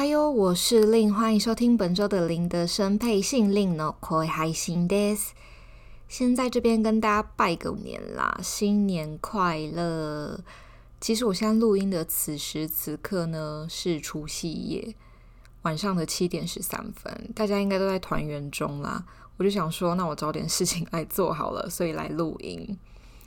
嗨哟，我是令，欢迎收听本周的零的声配信，令の声配信です。先在这边跟大家拜个年啦，新年快乐！其实我现在录音的此时此刻呢，是除夕夜晚上的七点十三分，大家应该都在团圆中啦。我就想说，那我找点事情来做好了，所以来录音。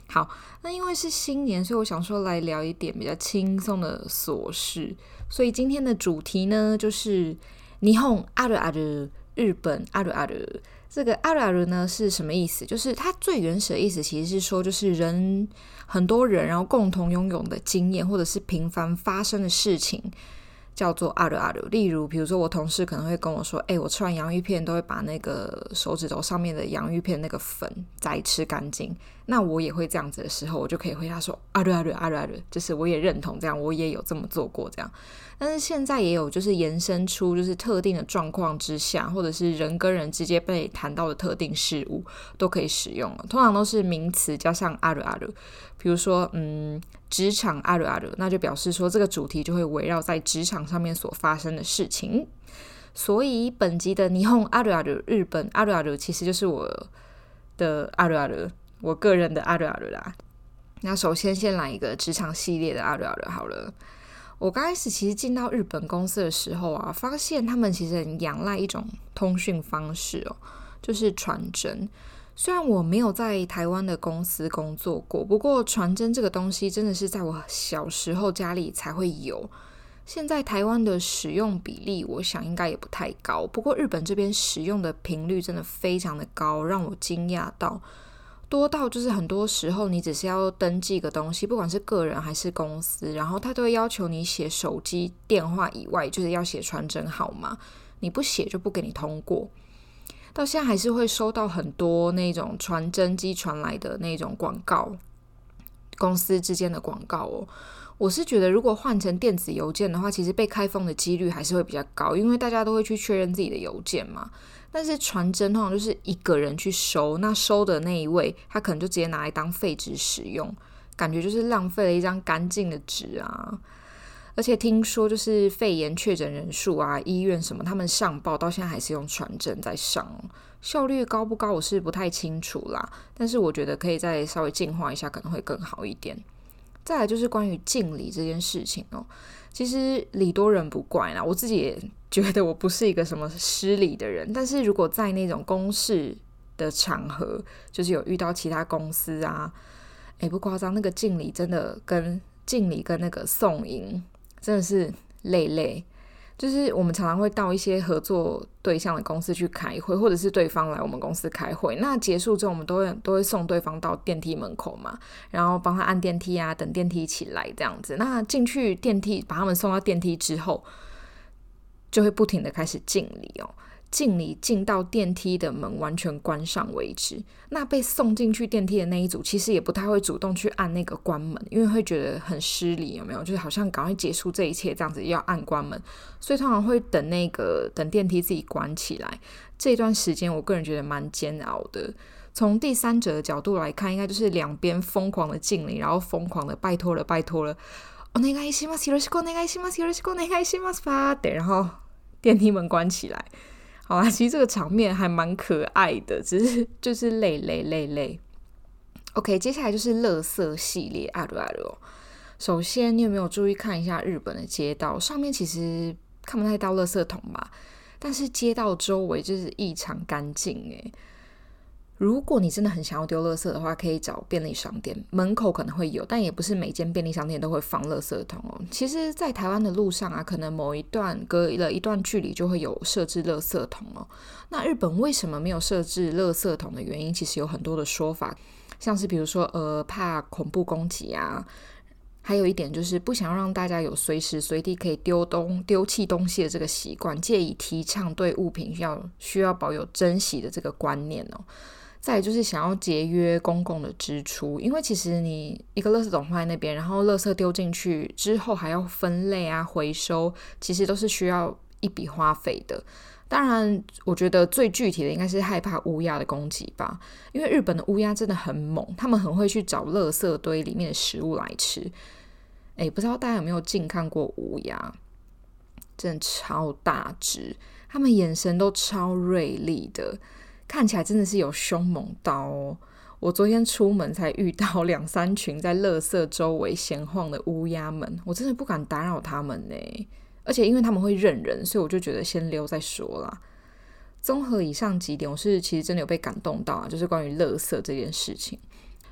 好，那因为是新年，所以我想说来聊一点比较轻松的琐事。所以今天的主题呢，就是日本あるある，日本あるある。这个あるある呢是什么意思？就是它最原始的意思，其实是说，就是人很多人然后共同拥有的经验，或者是频繁发生的事情。叫做あるある，例如，比如说我同事可能会跟我说，哎，我吃完洋芋片都会把那个手指头上面的洋芋片那个粉再吃干净。 那我也会这样子的时候，我就可以回答说あるあるあるある，就是我也认同这样，我也有这么做过这样。但是现在也有就是延伸出就是特定的状况之下，或者是人跟人之间被谈到的特定事物都可以使用了，通常都是名词加上あるある。比如说，嗯，职场あるある，那就表示说这个主题就会围绕在职场上面所发生的事情。所以本集的日本あるある，日本あるある，其实就是我的あるある， 我个人的あるある啦。那首先先来一个职场系列的あるある好了。我刚开始其实进到日本公司的时候啊，发现他们其实很仰赖一种通讯方式哦，就是传真。虽然我没有在台湾的公司工作过，不过传真这个东西真的是在我小时候家里才会有。现在台湾的使用比例，我想应该也不太高。不过日本这边使用的频率真的非常的高，让我惊讶到 多到就是很多时候你只是要登记个东西，不管是个人还是公司，然后他都会要求你写手机电话以外，就是要写传真号码，你不写就不给你通过。到现在还是会收到很多那种传真机传来的那种广告，公司之间的广告哦。我是觉得，如果换成电子邮件的话，其实被开封的几率还是会比较高，因为大家都会去确认自己的邮件嘛。但是传真通常就是一个人去收，那收的那一位他可能就直接拿来当废纸使用，感觉就是浪费了一张干净的纸啊。而且听说，就是肺炎确诊人数啊，医院什么，他们上报到现在还是用传真在上，效率高不高？我是不太清楚啦。但是我觉得可以再稍微进化一下，可能会更好一点。再来就是关于敬礼这件事情哦，其实礼多人不怪啦，我自己也 觉得我不是一个什么失礼的人。但是如果在那种公事的场合，就是有遇到其他公司啊，诶，不夸张，那个敬礼真的跟敬礼跟那个送迎。真的是累累，就是我们常常会到一些合作对象的公司去开会，或者是对方来我们公司开会。那结束之后，我们都会都会送对方到电梯门口嘛，然后帮他按电梯啊，等电梯起来这样子。那进去电梯，把他们送到电梯之后，就会不停的开始敬礼哦。敬礼进到电梯的门完全关上为止。那被送进去电梯的那一组，其实也不太会主动去按那个关门，因为会觉得很失礼，有没有？就是好像赶快结束这一切这样子，要按关门，所以通常会等那个等电梯自己关起来。这段时间，我个人觉得蛮煎熬的。从第三者的角度来看，应该就是两边疯狂的敬礼，然后疯狂的拜托了，拜托了，お愿いします、よろしくお愿いします、よろしくお愿いします吧，对，然后电梯门关起来。 好啊，其实这个场面还蛮可爱的，只是就是累累累累。OK，接下来就是垃圾系列あるある哦。首先，你有没有注意看一下日本的街道上面？其实看不太到垃圾桶吧，但是街道周围就是异常干净诶。 如果你真的很想要丢垃圾的话，可以找便利商店门口可能会有，但也不是每间便利商店都会放垃圾桶哦。其实，在台湾的路上啊，可能某一段隔了一段距离就会有设置垃圾桶哦。那日本为什么没有设置垃圾桶的原因，其实有很多的说法，像是比如说呃怕恐怖攻击啊，还有一点就是不想让大家有随时随地可以丢东丢弃东西的这个习惯，借以提倡对物品要需要保有珍惜的这个观念哦。再就是想要节约公共的支出，因为其实你一个垃圾桶放在那边，然后垃圾丢进去之后还要分类啊、回收，其实都是需要一笔花费的。当然，我觉得最具体的应该是害怕乌鸦的攻击吧，因为日本的乌鸦真的很猛，他们很会去找垃圾堆里面的食物来吃。诶，不知道大家有没有近看过乌鸦？真的超大只，他们眼神都超锐利的。看起来真的是有凶猛到哦！我昨天出门才遇到两三群在垃圾周围闲晃的乌鸦们，我真的不敢打扰他们呢。而且因为他们会认人，所以我就觉得先溜再说啦。综合以上几点，我是其实真的有被感动到啊，就是关于垃圾这件事情。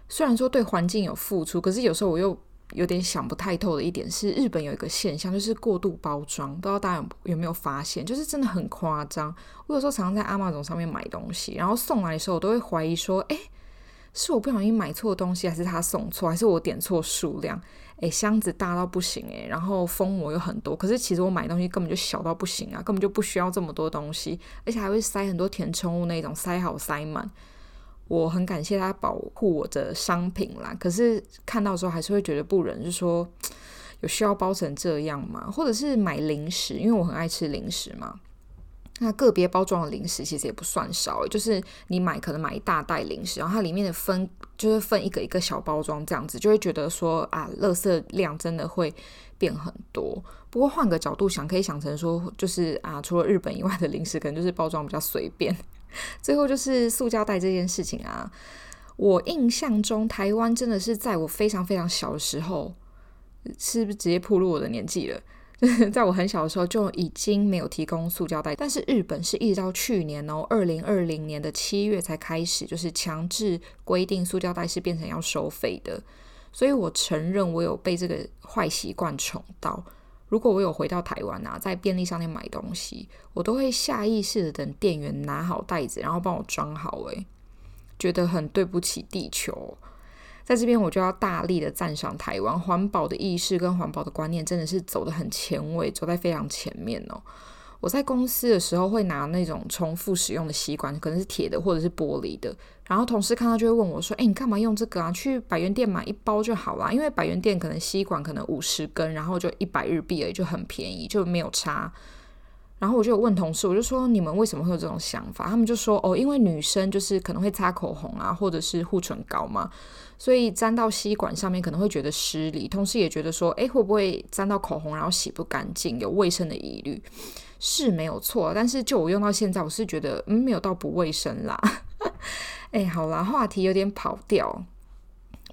虽然说对环境有付出，可是有时候我又有点想不太透的一点是，日本有一个现象，就是过度包装，不知道大家有有没有发现，就是真的很夸张。我有时候常常在 Amazon 上面买东西，然后送来的时候，我都会怀疑说，诶，是我不小心买错东西，还是他送错，还是我点错数量？诶，箱子大到不行诶，然后封膜又很多，可是其实我买东西根本就小到不行啊，根本就不需要这么多东西，而且还会塞很多填充物那种，塞好塞满。我很感谢他保护我的商品啦，可是看到时候还是会觉得不忍，就是说 有需要包成这样吗？或者是买零食，因为我很爱吃零食嘛。那个别包装的零食其实也不算少，就是你买可能买一大袋零食，然后它里面的分就是分一个一个小包装这样子，就会觉得说啊，垃圾量真的会变很多。不过换个角度想，可以想成说，就是啊，除了日本以外的零食，可能就是包装比较随便。最后就是塑胶袋这件事情啊，我印象中台湾真的是在我非常非常小的时候，是不是直接铺入我的年纪了？在我很小的时候就已经没有提供塑胶袋，但是日本是一直到去年哦，二零二零年的七月才开始，就是强制规定塑胶袋是变成要收费的。所以我承认我有被这个坏习惯宠到。如果我有回到台湾啊，在便利商店买东西，我都会下意识的等店员拿好袋子，然后帮我装好。诶，觉得很对不起地球。在这边，我就要大力的赞赏台湾环保的意识跟环保的观念，真的是走得很前卫，走在非常前面哦。我在公司的时候会拿那种重复使用的吸管，可能是铁的或者是玻璃的，然后同事看到就会问我说：“诶，你干嘛用这个啊？去百元店买一包就好啦。”因为百元店可能吸管可能五十根，然后就一百日币而已，就很便宜，就没有差。然后我就问同事，我就说，你们为什么会有这种想法？他们就说哦，因为女生就是可能会擦口红啊，或者是护唇膏嘛，所以沾到吸管上面可能会觉得失礼。同时也觉得说，诶，会不会沾到口红然后洗不干净，有卫生的疑虑？是没有错，但是就我用到现在，我是觉得嗯，没有到不卫生啦。诶，好啦，话题有点跑掉，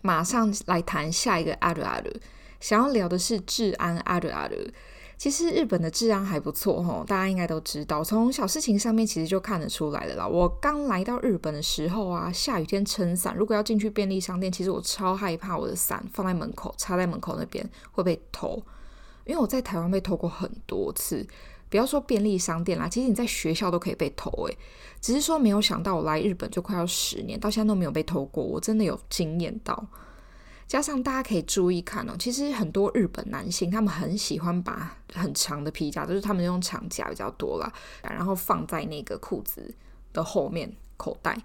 马上来谈下一个あるある，想要聊的是治安あるある。其实日本的治安还不错吼，大家应该都知道，从小事情上面其实就看得出来了啦。我刚来到日本的时候啊，下雨天撑伞，如果要进去便利商店，其实我超害怕我的伞放在门口，插在门口那边会被偷，因为我在台湾被偷过很多次。 不要说便利商店啦，其实你在学校都可以被偷诶，只是说没有想到我来日本就快要十年，到现在都没有被偷过，我真的有惊艳到。加上大家可以注意看哦，其实很多日本男性他们很喜欢把很长的皮夹，就是他们用长夹比较多啦，然后放在那个裤子的后面口袋。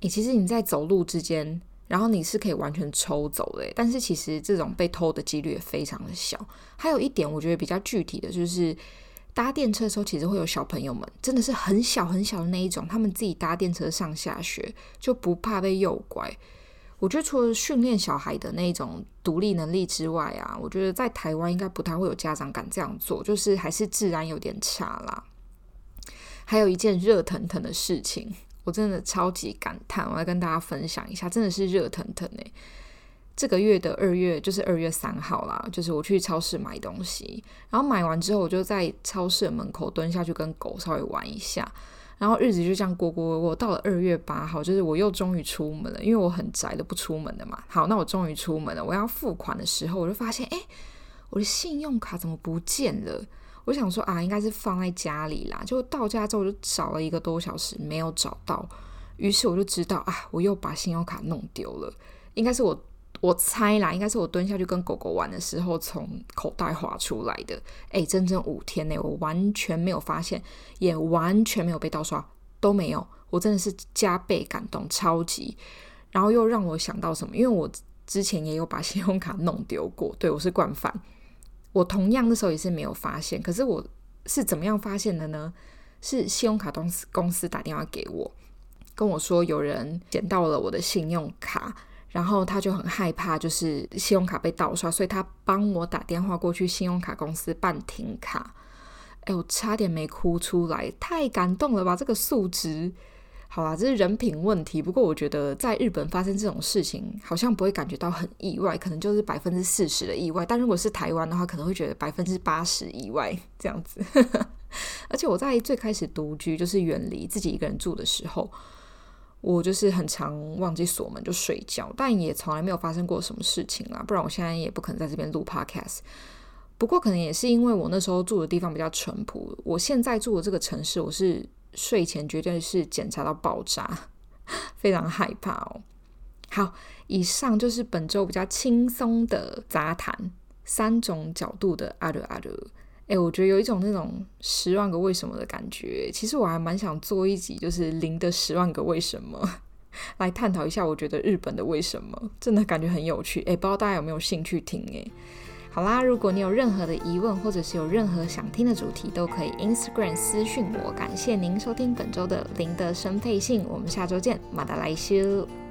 诶，其实你在走路之间，然后你是可以完全抽走的，但是其实这种被偷的几率也非常的小。还有一点我觉得比较具体的就是搭电车的时候，其实会有小朋友们，真的是很小很小的那一种，他们自己搭电车上下学就不怕被诱拐。我觉得除了训练小孩的那种独立能力之外啊，我觉得在台湾应该不太会有家长敢这样做，就是还是治安有点差啦。还有一件热腾腾的事情，我真的超级感叹，我要跟大家分享一下，真的是热腾腾诶。这个月的二月就是二月三号啦，就是我去超市买东西，然后买完之后，我就在超市门口蹲下去跟狗稍微玩一下。然后日子就这样过过过，到了二月八号，就是我又终于出门了，因为我很宅的不出门的嘛。好，那我终于出门了。我要付款的时候，我就发现，哎，我的信用卡怎么不见了？我想说啊，应该是放在家里啦。就到家之后，就找了一个多小时，没有找到。于是我就知道啊，我又把信用卡弄丢了。应该是我我猜啦，应该是我蹲下去跟狗狗玩的时候从口袋滑出来的。诶，整整五天内，我完全没有发现，也完全没有被盗刷，都没有。我真的是加倍感动，超级。然后又让我想到什么？因为我之前也有把信用卡弄丢过，对，我是惯犯。我同样的时候也是没有发现，可是我是怎么样发现的呢？是信用卡公司公司打电话给我，跟我说有人捡到了我的信用卡，然后他就很害怕，就是信用卡被盗刷，所以他帮我打电话过去信用卡公司办停卡。哎，我差点没哭出来，太感动了吧！这个素质。好啦，这是人品问题。不过我觉得在日本发生这种事情，好像不会感觉到很意外，可能就是百分之四十的意外。但如果是台湾的话，可能会觉得百分之八十意外这样子。而且我在最开始独居，就是远离自己一个人住的时候，我就是很常忘记锁门就睡觉，但也从来没有发生过什么事情啦。不然我现在也不可能在这边录 podcast。不过可能也是因为我那时候住的地方比较淳朴，我现在住的这个城市，我是。睡前绝对是检查到爆炸，非常害怕哦。好，以上就是本周比较轻松的杂谈，三种角度的阿鲁阿鲁。哎，我觉得有一种那种十万个为什么的感觉。其实我还蛮想做一集，就是零的十万个为什么，来探讨一下。我觉得日本的为什么真的感觉很有趣。哎，不知道大家有没有兴趣听？哎。好啦，如果你有任何的疑问，或者是有任何想听的主题，都可以 Instagram 私讯我。感谢您收听本周的林的生配信，我们下周见，马达来修。